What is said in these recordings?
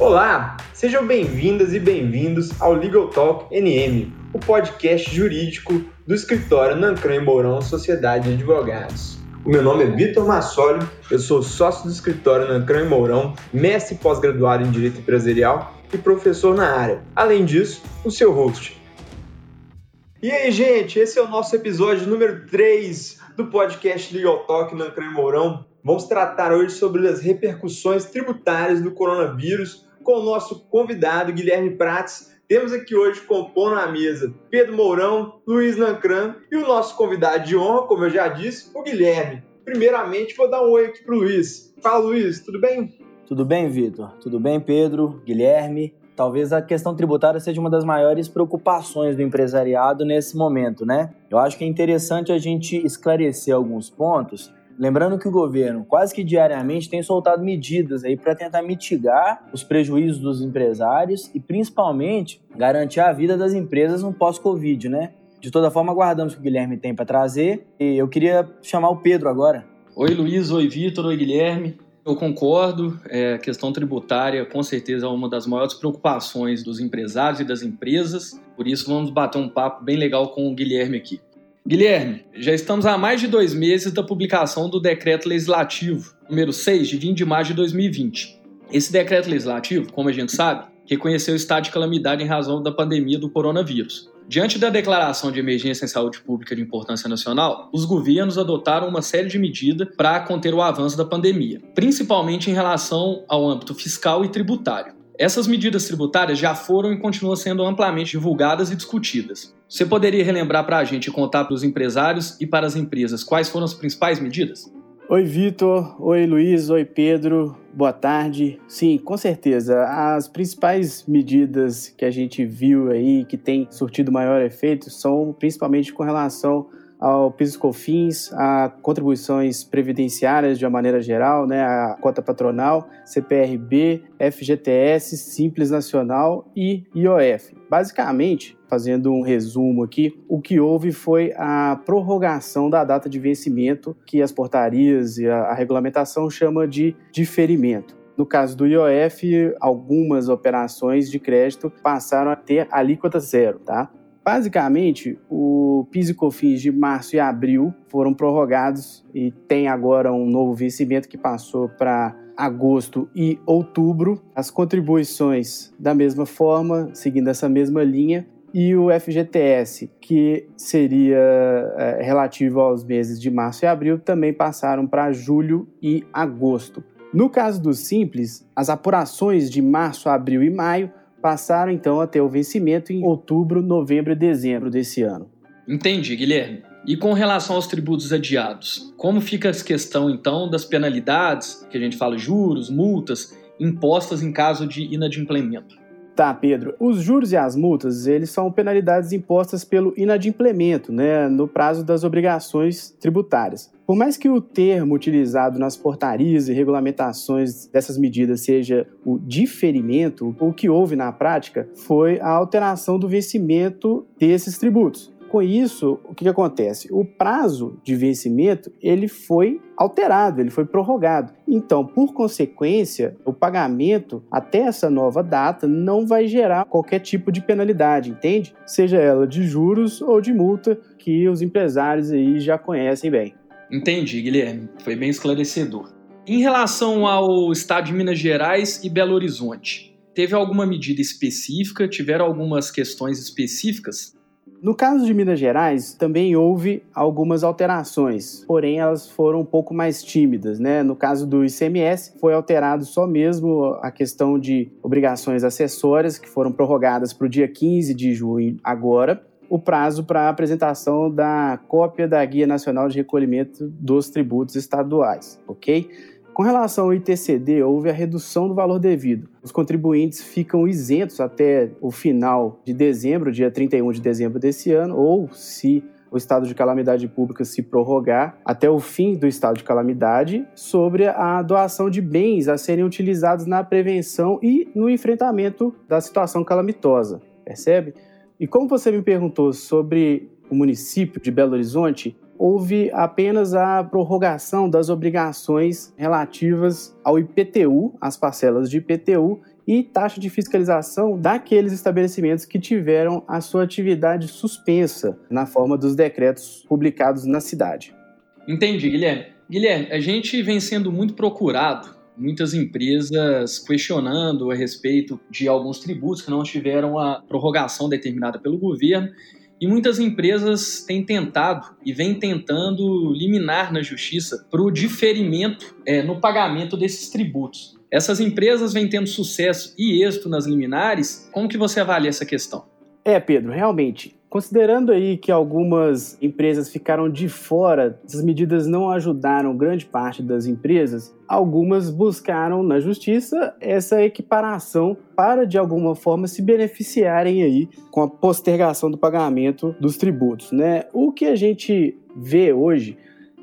Olá, sejam bem-vindas e bem-vindos ao Legal Talk NM, o podcast jurídico do escritório Nancran e Mourão Sociedade de Advogados. O meu nome é Vitor Massoli, eu sou sócio do escritório Nancran e Mourão, mestre pós-graduado em Direito Empresarial e professor na área. Além disso, o seu host. E aí, gente, esse é o nosso episódio número 3 do podcast Legal Talk Nancran e Mourão. Vamos tratar hoje sobre as repercussões tributárias do coronavírus com o nosso convidado Guilherme Prates. Temos aqui hoje compondo a mesa Pedro Mourão, Luiz Nancran e o nosso convidado de honra, como eu já disse, o Guilherme. Primeiramente, vou dar um oi aqui para o Luiz. Fala, Luiz, tudo bem? Tudo bem, Vitor? Tudo bem, Pedro, Guilherme? Talvez a questão tributária seja uma das maiores preocupações do empresariado nesse momento, né? Eu acho que é interessante a gente esclarecer alguns pontos Lembrando que o governo quase que diariamente tem soltado medidas aí para tentar mitigar os prejuízos dos empresários e principalmente garantir a vida das empresas no pós-Covid, né? De toda forma, aguardamos o que o Guilherme tem para trazer e eu queria chamar o Pedro agora. Oi Luiz, oi Vitor, oi Guilherme. Eu concordo, é, a questão tributária com certeza é uma das maiores preocupações dos empresários e das empresas, por isso vamos bater um papo bem legal com o Guilherme aqui. Guilherme, já estamos há mais de dois meses da publicação do Decreto Legislativo número 6, de 20 de maio de 2020. Esse decreto legislativo, como a gente sabe, reconheceu o estado de calamidade em razão da pandemia do coronavírus. Diante da declaração de emergência em saúde pública de importância nacional, os governos adotaram uma série de medidas para conter o avanço da pandemia, principalmente em relação ao âmbito fiscal e tributário. Essas medidas tributárias já foram e continuam sendo amplamente divulgadas e discutidas. Você poderia relembrar para a gente contar para os empresários e para as empresas quais foram as principais medidas? Oi, Vitor. Oi, Luiz. Oi, Pedro. Boa tarde. Sim, com certeza. As principais medidas que a gente viu aí, que tem surtido maior efeito, são principalmente com relação ao PIS/COFINS, a contribuições previdenciárias de uma maneira geral, né, a cota patronal, CPRB, FGTS, Simples Nacional e IOF. Basicamente, fazendo um resumo aqui, o que houve foi a prorrogação da data de vencimento que as portarias e a, a regulamentação chama de diferimento. No caso do IOF, algumas operações de crédito passaram a ter alíquota zero, tá? Basicamente, o PIS e COFINS de março e abril foram prorrogados e tem agora um novo vencimento que passou para agosto e outubro. As contribuições da mesma forma, seguindo essa mesma linha, e o FGTS, que seria é, relativo aos meses de março e abril, também passaram para julho e agosto. No caso do Simples, as apurações de março, abril e maio passaram então a ter o vencimento em outubro, novembro e dezembro desse ano. Entendi, Guilherme. E com relação aos tributos adiados, como fica a questão então das penalidades, que a gente fala juros, multas, impostas em caso de inadimplemento? Tá, Pedro. Os juros e as multas, eles são penalidades impostas pelo inadimplemento, né, no prazo das obrigações tributárias. Por mais que o termo utilizado nas portarias e regulamentações dessas medidas seja o diferimento, o que houve na prática foi a alteração do vencimento desses tributos. Com isso, o que, que acontece? O prazo de vencimento ele foi alterado, ele foi prorrogado. Então, por consequência, o pagamento até essa nova data não vai gerar qualquer tipo de penalidade, entende? Seja ela de juros ou de multa que os empresários aí já conhecem bem. Entendi, Guilherme. Foi bem esclarecedor. Em relação ao estado de Minas Gerais e Belo Horizonte, teve alguma medida específica? Tiveram algumas questões específicas? No caso de Minas Gerais, também houve algumas alterações, porém elas foram um pouco mais tímidas, né? No caso do ICMS, foi alterado só mesmo a questão de obrigações acessórias que foram prorrogadas para o dia 15 de junho agora, o prazo para apresentação da cópia da Guia Nacional de Recolhimento dos Tributos Estaduais, ok? Com relação ao ITCD, houve a redução do valor devido. Os contribuintes ficam isentos até o final de dezembro, dia 31 de dezembro desse ano, ou se o estado de calamidade pública se prorrogar até o fim do estado de calamidade, sobre a doação de bens a serem utilizados na prevenção e no enfrentamento da situação calamitosa. Percebe? E como você me perguntou sobre o município de Belo Horizonte, houve apenas a prorrogação das obrigações relativas ao IPTU, as parcelas de IPTU, e taxa de fiscalização daqueles estabelecimentos que tiveram a sua atividade suspensa na forma dos decretos publicados na cidade. Entendi, Guilherme. Guilherme, a gente vem sendo muito procurado muitas empresas questionando a respeito de alguns tributos que não tiveram a prorrogação determinada pelo governo. E muitas empresas têm tentado e vêm tentando liminar na justiça para o diferimento é, no pagamento desses tributos. Essas empresas vêm tendo sucesso e êxito nas liminares. Como que você avalia essa questão? É, Pedro, realmente, Considerando aí que algumas empresas ficaram de fora, essas medidas não ajudaram grande parte das empresas, algumas buscaram na justiça essa equiparação para de alguma forma se beneficiarem aí com a postergação do pagamento dos tributos, né? O que a gente vê hoje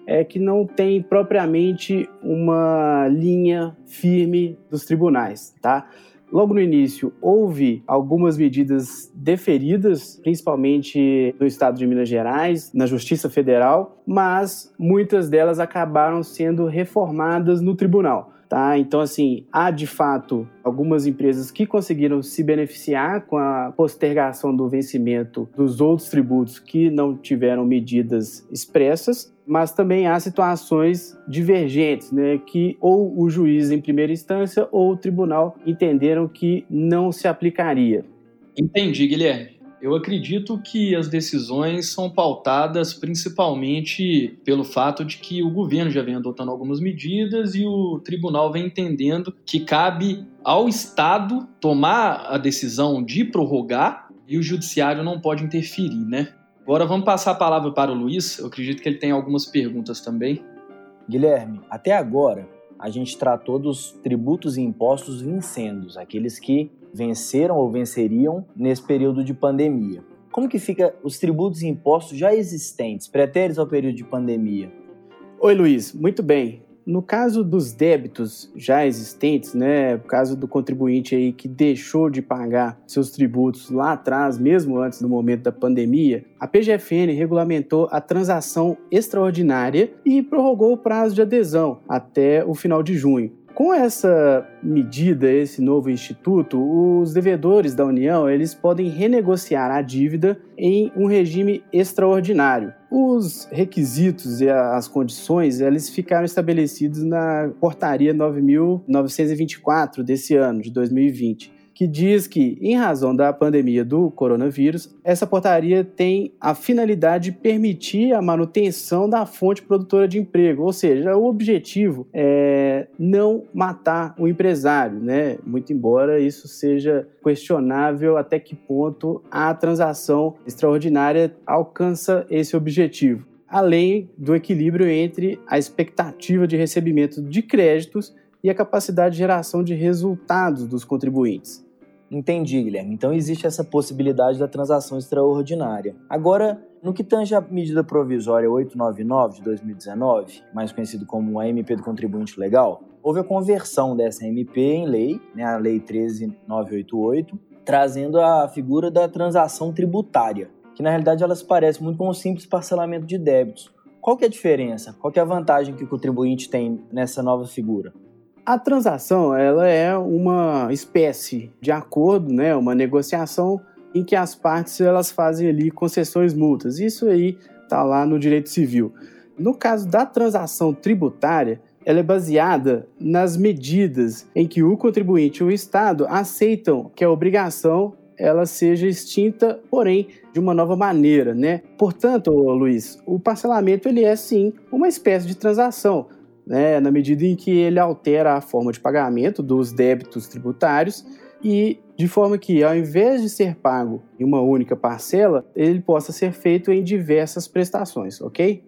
é que não tem propriamente uma linha firme dos tribunais, tá? Logo no início, houve algumas medidas deferidas, principalmente no estado de Minas Gerais, na Justiça Federal, mas muitas delas acabaram sendo reformadas no tribunal. Tá? Então, assim, há de fato algumas empresas que conseguiram se beneficiar com a postergação do vencimento dos outros tributos que não tiveram medidas expressas, mas também há situações divergentes, né, que ou o juiz em primeira instância ou o tribunal entenderam que não se aplicaria. Entendi, Guilherme. Eu acredito que as decisões são pautadas principalmente pelo fato de que o governo já vem adotando algumas medidas e o tribunal vem entendendo que cabe ao Estado tomar a decisão de prorrogar e o judiciário não pode interferir, né? Agora vamos passar a palavra para o Luiz. Eu acredito que ele tem algumas perguntas também. Guilherme, até agora a gente tratou dos tributos e impostos vincendos, aqueles que venceram ou venceriam nesse período de pandemia. Como que fica os tributos e impostos já existentes, pretéritos ao período de pandemia? Oi, Luiz. Muito bem. No caso dos débitos já existentes, né, caso do contribuinte aí que deixou de pagar seus tributos lá atrás, mesmo antes do momento da pandemia, a PGFN regulamentou a transação extraordinária e prorrogou o prazo de adesão até o final de junho. Com essa medida, esse novo instituto, os devedores da União eles podem renegociar a dívida em um regime extraordinário. Os requisitos e as condições eles ficaram estabelecidos na Portaria 9.924 desse ano, de 2020 que diz que, em razão da pandemia do coronavírus, essa portaria tem a finalidade de permitir a manutenção da fonte produtora de emprego, ou seja, o objetivo é não matar o empresário, né? Muito embora isso seja questionável até que ponto a transação extraordinária alcança esse objetivo além do equilíbrio entre a expectativa de recebimento de créditos e a capacidade de geração de resultados dos contribuintes. Entendi, Guilherme. Então existe essa possibilidade da transação extraordinária. Agora, no que tange a medida provisória 899 de 2019, mais conhecido como a MP do contribuinte legal, houve a conversão dessa MP em lei, né, a Lei 13988, trazendo a figura da transação tributária, que na realidade ela se parece muito com o simples parcelamento de débitos. Qual que é a diferença? Qual que é a vantagem que o contribuinte tem nessa nova figura? A transação ela é uma espécie de acordo, né, uma negociação em que as partes elas fazem ali concessões multas. Isso aí está lá no direito civil. No caso da transação tributária, ela é baseada nas medidas em que o contribuinte e o Estado aceitam que a obrigação ela seja extinta, porém de uma nova maneira, né? Portanto, Luiz, o parcelamento ele é sim uma espécie de transação, né, na medida em que ele altera a forma de pagamento dos débitos tributários e de forma que, ao invés de ser pago em uma única parcela, ele possa ser feito em diversas prestações, ok?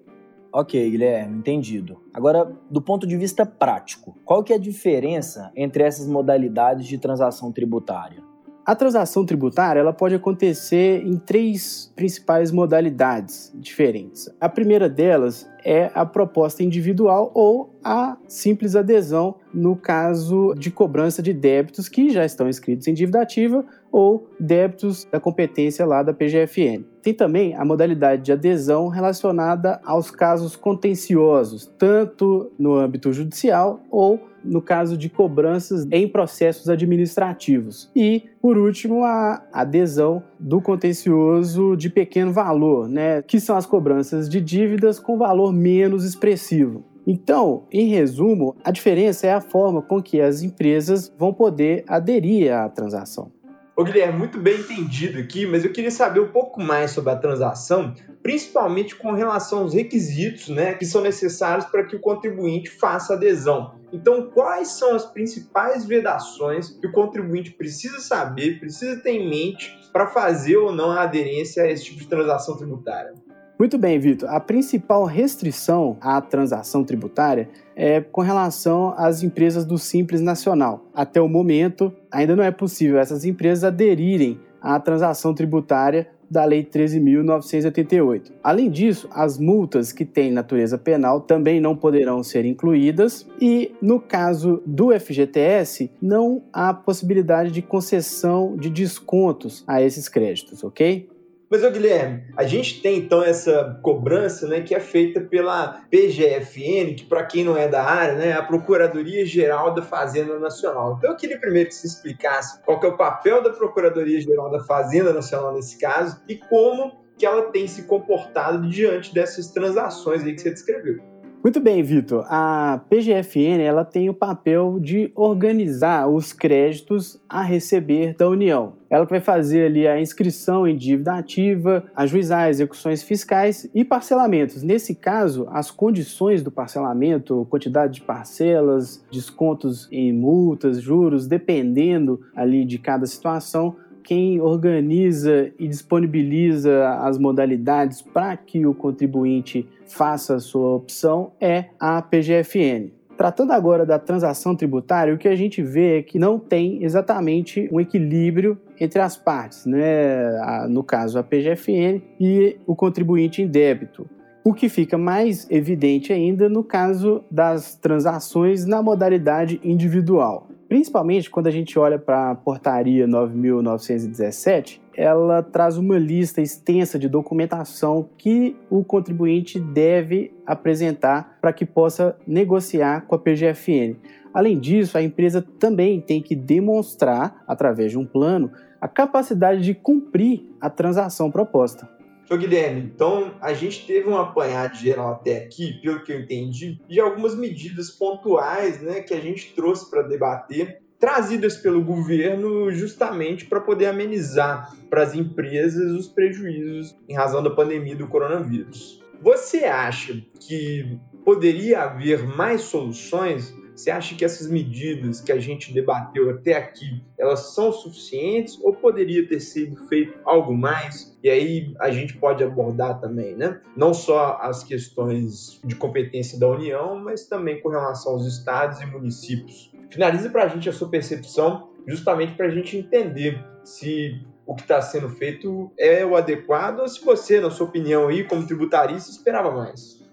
Ok, Guilherme, entendido. Agora, do ponto de vista prático, qual que é a diferença entre essas modalidades de transação tributária? A transação tributária ela pode acontecer em três principais modalidades diferentes. A primeira delas é a proposta individual ou a simples adesão no caso de cobrança de débitos que já estão inscritos em dívida ativa ou débitos da competência lá da PGFN. Tem também a modalidade de adesão relacionada aos casos contenciosos, tanto no âmbito judicial ou no caso de cobranças em processos administrativos. E, por último, a adesão do contencioso de pequeno valor, né, que são as cobranças de dívidas com valor menos expressivo. Então, em resumo, a diferença é a forma com que as empresas vão poder aderir à transação. Ô Guilherme, muito bem entendido aqui, mas eu queria saber um pouco mais sobre a transação, principalmente com relação aos requisitos né, que são necessários para que o contribuinte faça adesão. Então, quais são as principais vedações que o contribuinte precisa saber, precisa ter em mente para fazer ou não a aderência a esse tipo de transação tributária? Muito bem, Vitor. A principal restrição à transação tributária é com relação às empresas do Simples Nacional. Até o momento, ainda não é possível essas empresas aderirem à transação tributária da Lei 13.988. Além disso, as multas que têm natureza penal também não poderão ser incluídas e, no caso do FGTS, não há possibilidade de concessão de descontos a esses créditos, ok? Mas, ô Guilherme, a gente tem então essa cobrança né, que é feita pela PGFN, que para quem não é da área, né, é a Procuradoria Geral da Fazenda Nacional. Então eu queria primeiro que você explicasse qual é o papel da Procuradoria Geral da Fazenda Nacional nesse caso e como que ela tem se comportado diante dessas transações aí que você descreveu. Muito bem, Vitor. A PGFN ela tem o papel de organizar os créditos a receber da União. Ela vai fazer ali a inscrição em dívida ativa, ajuizar execuções fiscais e parcelamentos. Nesse caso, as condições do parcelamento, quantidade de parcelas, descontos em multas, juros, dependendo ali de cada situação, quem organiza e disponibiliza as modalidades para que o contribuinte faça a sua opção é a PGFN. Tratando agora da transação tributária, o que a gente vê é que não tem exatamente um equilíbrio entre as partes, né? no caso a PGFN e o contribuinte em débito. O que fica mais evidente ainda no caso das transações na modalidade individual. Principalmente quando a gente olha para a portaria 9.917, ela traz uma lista extensa de documentação que o contribuinte deve apresentar para que possa negociar com a PGFN. Além disso, a empresa também tem que demonstrar, através de um plano, a capacidade de cumprir a transação proposta. Ô Guilherme, então a gente teve um apanhado geral até aqui, pelo que eu entendi, de algumas medidas pontuais né, que a gente trouxe para debater, trazidas pelo governo justamente para poder amenizar para as empresas os prejuízos em razão da pandemia do coronavírus. Você acha que poderia haver mais soluções você acha que essas medidas que a gente debateu até aqui, elas são suficientes ou poderia ter sido feito algo mais? E aí a gente pode abordar também, né? Não só as questões de competência da União, mas também com relação aos estados e municípios. Finalize para a gente a sua percepção, justamente para a gente entender se o que está sendo feito é o adequado ou se você, na sua opinião aí, como tributarista, esperava mais.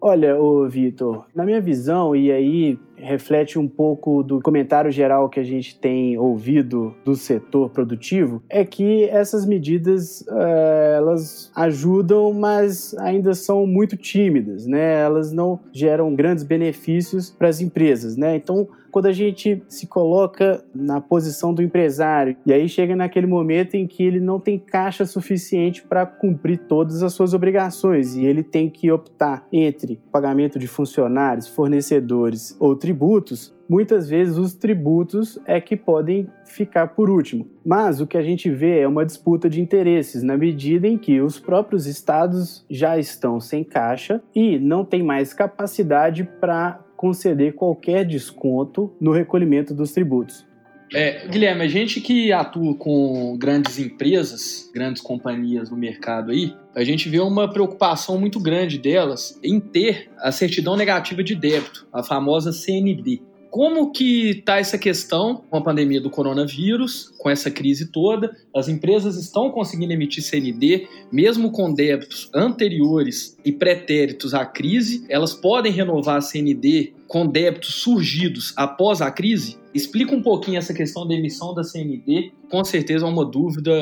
Olha, o Vitor, na minha visão, e aí reflete um pouco do comentário geral que a gente tem ouvido do setor produtivo, é que essas medidas uh, elas ajudam, mas ainda são muito tímidas, né? Elas não geram grandes benefícios para as empresas, né? Então, quando a gente se coloca na posição do empresário e aí chega naquele momento em que ele não tem caixa suficiente para cumprir todas as suas obrigações e ele tem que optar entre pagamento de funcionários, fornecedores tributos, muitas vezes os tributos é que podem ficar por último. Mas o que a gente vê é uma disputa de interesses, na medida em que os próprios estados já estão sem caixa e não têm mais capacidade para conceder qualquer desconto no recolhimento dos tributos. É, Guilherme, a gente que atua com grandes empresas, grandes companhias no mercado aí, a gente vê uma preocupação muito grande delas em ter a certidão negativa de débito, a famosa CND. Como que está essa questão com a pandemia do coronavírus, com essa crise toda? As empresas estão conseguindo emitir CND, mesmo com débitos anteriores e pretéritos à crise? Elas podem renovar a CND com débitos surgidos após a crise? Explica um pouquinho essa questão da emissão da CND. Com certeza é uma dúvida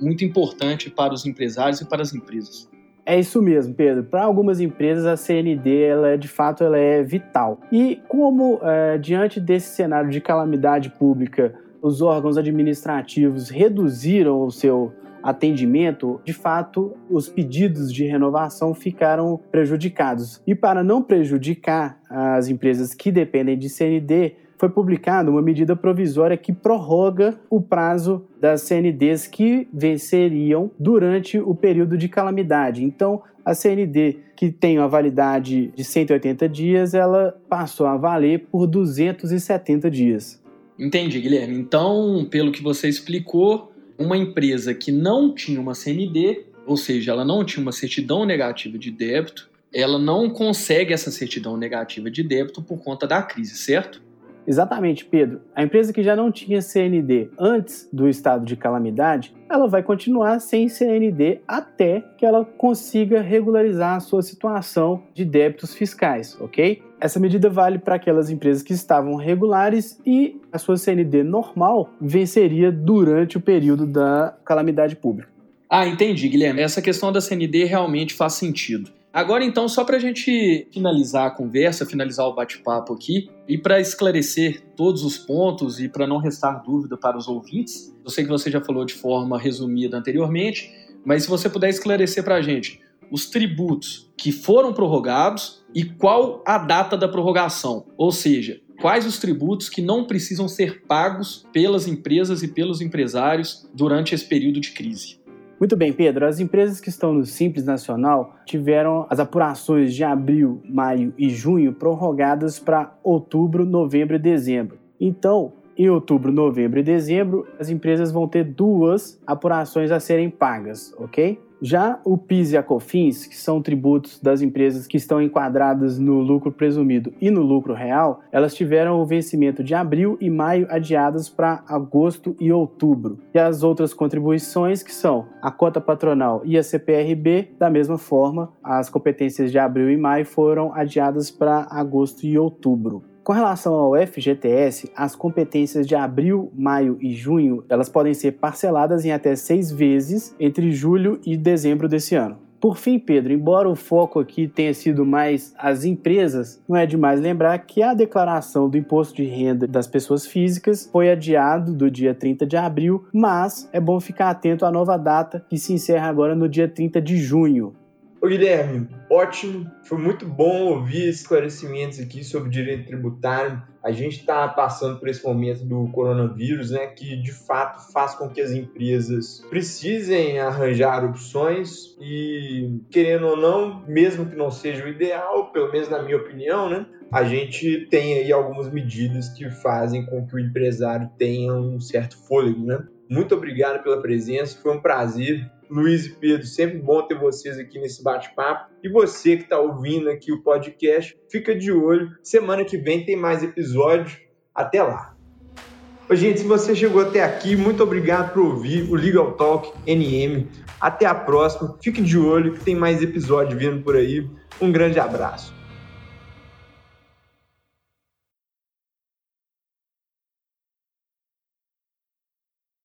muito importante para os empresários e para as empresas. É isso mesmo, Pedro. Para algumas empresas, a CND, ela é, de fato, ela é vital. E como, é, diante desse cenário de calamidade pública, os órgãos administrativos reduziram o seu atendimento, de fato, os pedidos de renovação ficaram prejudicados. E para não prejudicar as empresas que dependem de CND, foi publicada uma medida provisória que prorroga o prazo das CNDs que venceriam durante o período de calamidade. Então, a CND que tem uma validade de 180 dias, ela passou a valer por 270 dias. Entendi, Guilherme. Então, pelo que você explicou, uma empresa que não tinha uma CND, ou seja, ela não tinha uma certidão negativa de débito, ela não consegue essa certidão negativa de débito por conta da crise, certo? Exatamente, Pedro. A empresa que já não tinha CND antes do estado de calamidade, ela vai continuar sem CND até que ela consiga regularizar a sua situação de débitos fiscais, ok? Essa medida vale para aquelas empresas que estavam regulares e a sua CND normal venceria durante o período da calamidade pública. Ah, entendi, Guilherme. Essa questão da CND realmente faz sentido. Agora, então, só para a gente finalizar a conversa, finalizar o bate-papo aqui, e para esclarecer todos os pontos e para não restar dúvida para os ouvintes, eu sei que você já falou de forma resumida anteriormente, mas se você puder esclarecer para a gente os tributos que foram prorrogados e qual a data da prorrogação, ou seja, quais os tributos que não precisam ser pagos pelas empresas e pelos empresários durante esse período de crise. Muito bem, Pedro. As empresas que estão no Simples Nacional tiveram as apurações de abril, maio e junho prorrogadas para outubro, novembro e dezembro. Então, em outubro, novembro e dezembro, as empresas vão ter duas apurações a serem pagas, ok? Já o PIS e a COFINS, que são tributos das empresas que estão enquadradas no lucro presumido e no lucro real, elas tiveram o vencimento de abril e maio adiadas para agosto e outubro. E as outras contribuições, que são a cota patronal e a CPRB, da mesma forma, as competências de abril e maio foram adiadas para agosto e outubro. Com relação ao FGTS, as competências de abril, maio e junho, elas podem ser parceladas em até seis vezes entre julho e dezembro desse ano. Por fim, Pedro, embora o foco aqui tenha sido mais as empresas, não é demais lembrar que a declaração do imposto de renda das pessoas físicas foi adiado do dia 30 de abril, mas é bom ficar atento à nova data que se encerra agora no dia 30 de junho. Ô Guilherme, ótimo, foi muito bom ouvir esclarecimentos aqui sobre direito tributário. A gente está passando por esse momento do coronavírus, né, que de fato faz com que as empresas precisem arranjar opções e, querendo ou não, mesmo que não seja o ideal, pelo menos na minha opinião, né, a gente tem aí algumas medidas que fazem com que o empresário tenha um certo fôlego, né? Muito obrigado pela presença, foi um prazer Luiz e Pedro, sempre bom ter vocês aqui nesse bate-papo. E você que está ouvindo aqui o podcast, fica de olho. Semana que vem tem mais episódio. Até lá. Oi, gente, se você chegou até aqui, muito obrigado por ouvir o Legal Talk NM. Até a próxima. Fique de olho que tem mais episódio vindo por aí. Um grande abraço.